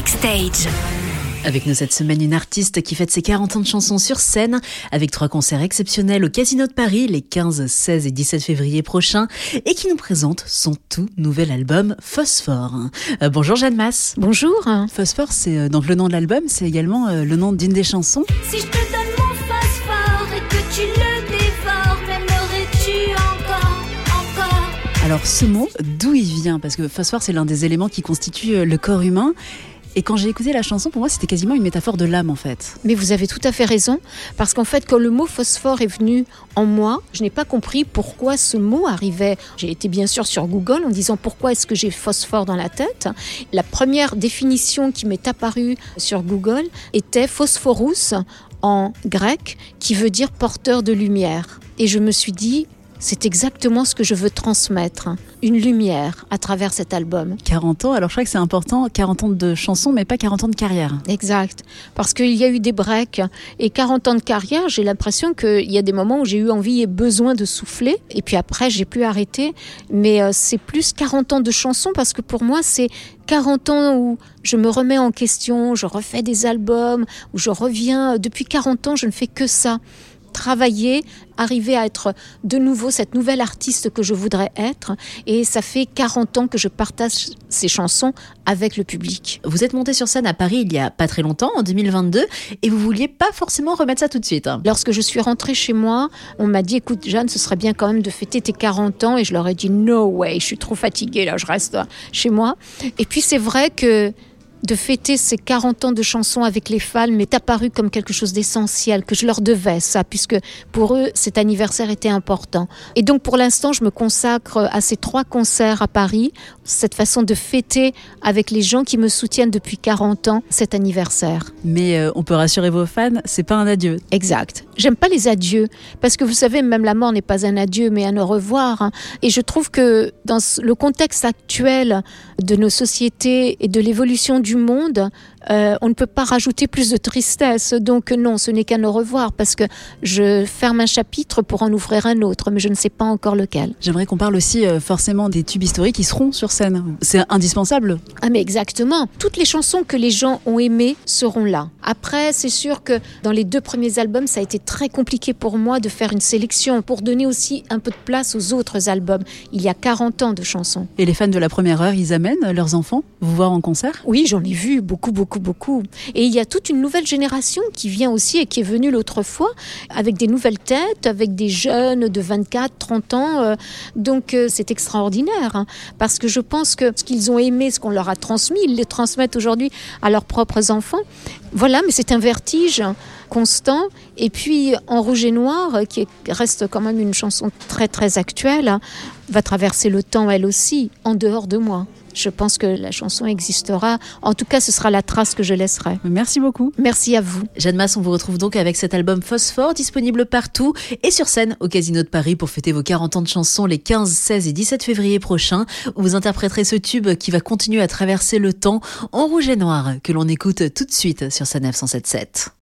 Backstage. Avec nous cette semaine, une artiste qui fête ses 40 ans de chansons sur scène, avec trois concerts exceptionnels au Casino de Paris les 15, 16 et 17 février prochains, et qui nous présente son tout nouvel album Phosphore. Euh, bonjour Jeanne Masse. Bonjour. Phosphore, c'est euh, donc le nom de l'album, c'est également euh, le nom d'une des chansons. Si je te donne mon phosphore et que tu le dévores, m'aimerais-tu encore, encore? Alors ce mot, d'où il vient? Parce que phosphore, c'est l'un des éléments qui constituent euh, le corps humain. Et quand j'ai écouté la chanson, pour moi, c'était quasiment une métaphore de l'âme, en fait. Mais vous avez tout à fait raison, parce qu'en fait, quand le mot phosphore est venu en moi, je n'ai pas compris pourquoi ce mot arrivait. J'ai été bien sûr sur Google en disant pourquoi est-ce que j'ai phosphore dans la tête. La première définition qui m'est apparue sur Google était phosphorus en grec, qui veut dire porteur de lumière. Et je me suis dit, c'est exactement ce que je veux transmettre, une lumière à travers cet album. 40 ans, alors je crois que c'est important, 40 ans de chansons, mais pas 40 ans de carrière. Exact. Parce qu'il y a eu des breaks. Et 40 ans de carrière, j'ai l'impression qu'il y a des moments où j'ai eu envie et besoin de souffler. Et puis après, j'ai pu arrêter. Mais euh, c'est plus 40 ans de chansons parce que pour moi, c'est 40 ans où je me remets en question, je refais des albums, où je reviens. Depuis 40 ans, je ne fais que ça travailler, arriver à être de nouveau cette nouvelle artiste que je voudrais être. Et ça fait 40 ans que je partage ces chansons avec le public. Vous êtes monté sur scène à Paris il y a pas très longtemps, en 2022, et vous vouliez pas forcément remettre ça tout de suite. hein. Lorsque je suis rentrée chez moi, on m'a dit écoute Jeanne, ce serait bien quand même de fêter tes 40 ans et je leur ai dit no way, je suis trop fatiguée là, je reste chez moi. Et puis c'est vrai que de fêter ces 40 ans de chansons avec les fans m'est apparu comme quelque chose d'essentiel, que je leur devais ça, puisque pour eux, cet anniversaire était important. Et donc pour l'instant, je me consacre à ces trois concerts à Paris, cette façon de fêter avec les gens qui me soutiennent depuis 40 ans cet anniversaire. Mais euh, on peut rassurer vos fans, c'est pas un adieu. Exact. J'aime pas les adieux, parce que vous savez, même la mort n'est pas un adieu, mais un au revoir. hein. Et je trouve que dans le contexte actuel de nos sociétés et de l'évolution du monde, euh, on ne peut pas rajouter plus de tristesse. Donc non, ce n'est qu'un au revoir, parce que je ferme un chapitre pour en ouvrir un autre, mais je ne sais pas encore lequel. J'aimerais qu'on parle aussi euh, forcément des tubes historiques qui seront sur scène. C'est indispensable. Ah mais exactement. Toutes les chansons que les gens ont aimées seront là. Après, c'est sûr que dans les deux premiers albums, ça a été très compliqué pour moi de faire une sélection pour donner aussi un peu de place aux autres albums. Il y a 40 ans de chansons. Et les fans de la première heure, ils amènent leurs enfants vous voir en concert? Oui, j'en ai vu beaucoup, beaucoup, beaucoup. Et il y a toute une nouvelle génération qui vient aussi et qui est venue l'autre fois avec des nouvelles têtes, avec des jeunes de 24, 30 ans. euh, Donc euh, c'est extraordinaire hein, parce que je pense que ce qu'ils ont aimé, ce qu'on leur a transmis, ils le transmettent aujourd'hui à leurs propres enfants. Voilà, mais c'est un vertige constant. Et puis en rouge et noir, qui est- reste quand même une chanson très très actuelle, va traverser le temps elle aussi, en dehors de moi. Je pense que la chanson existera. En tout cas, ce sera la trace que je laisserai. Merci beaucoup. Merci à vous. Jeanne Masse, on vous retrouve donc avec cet album Phosphore, disponible partout et sur scène au Casino de Paris pour fêter vos 40 ans de chansons les 15, 16 et 17 février prochains, où vous interpréterez ce tube qui va continuer à traverser le temps en rouge et noir, que l'on écoute tout de suite sur sa 977.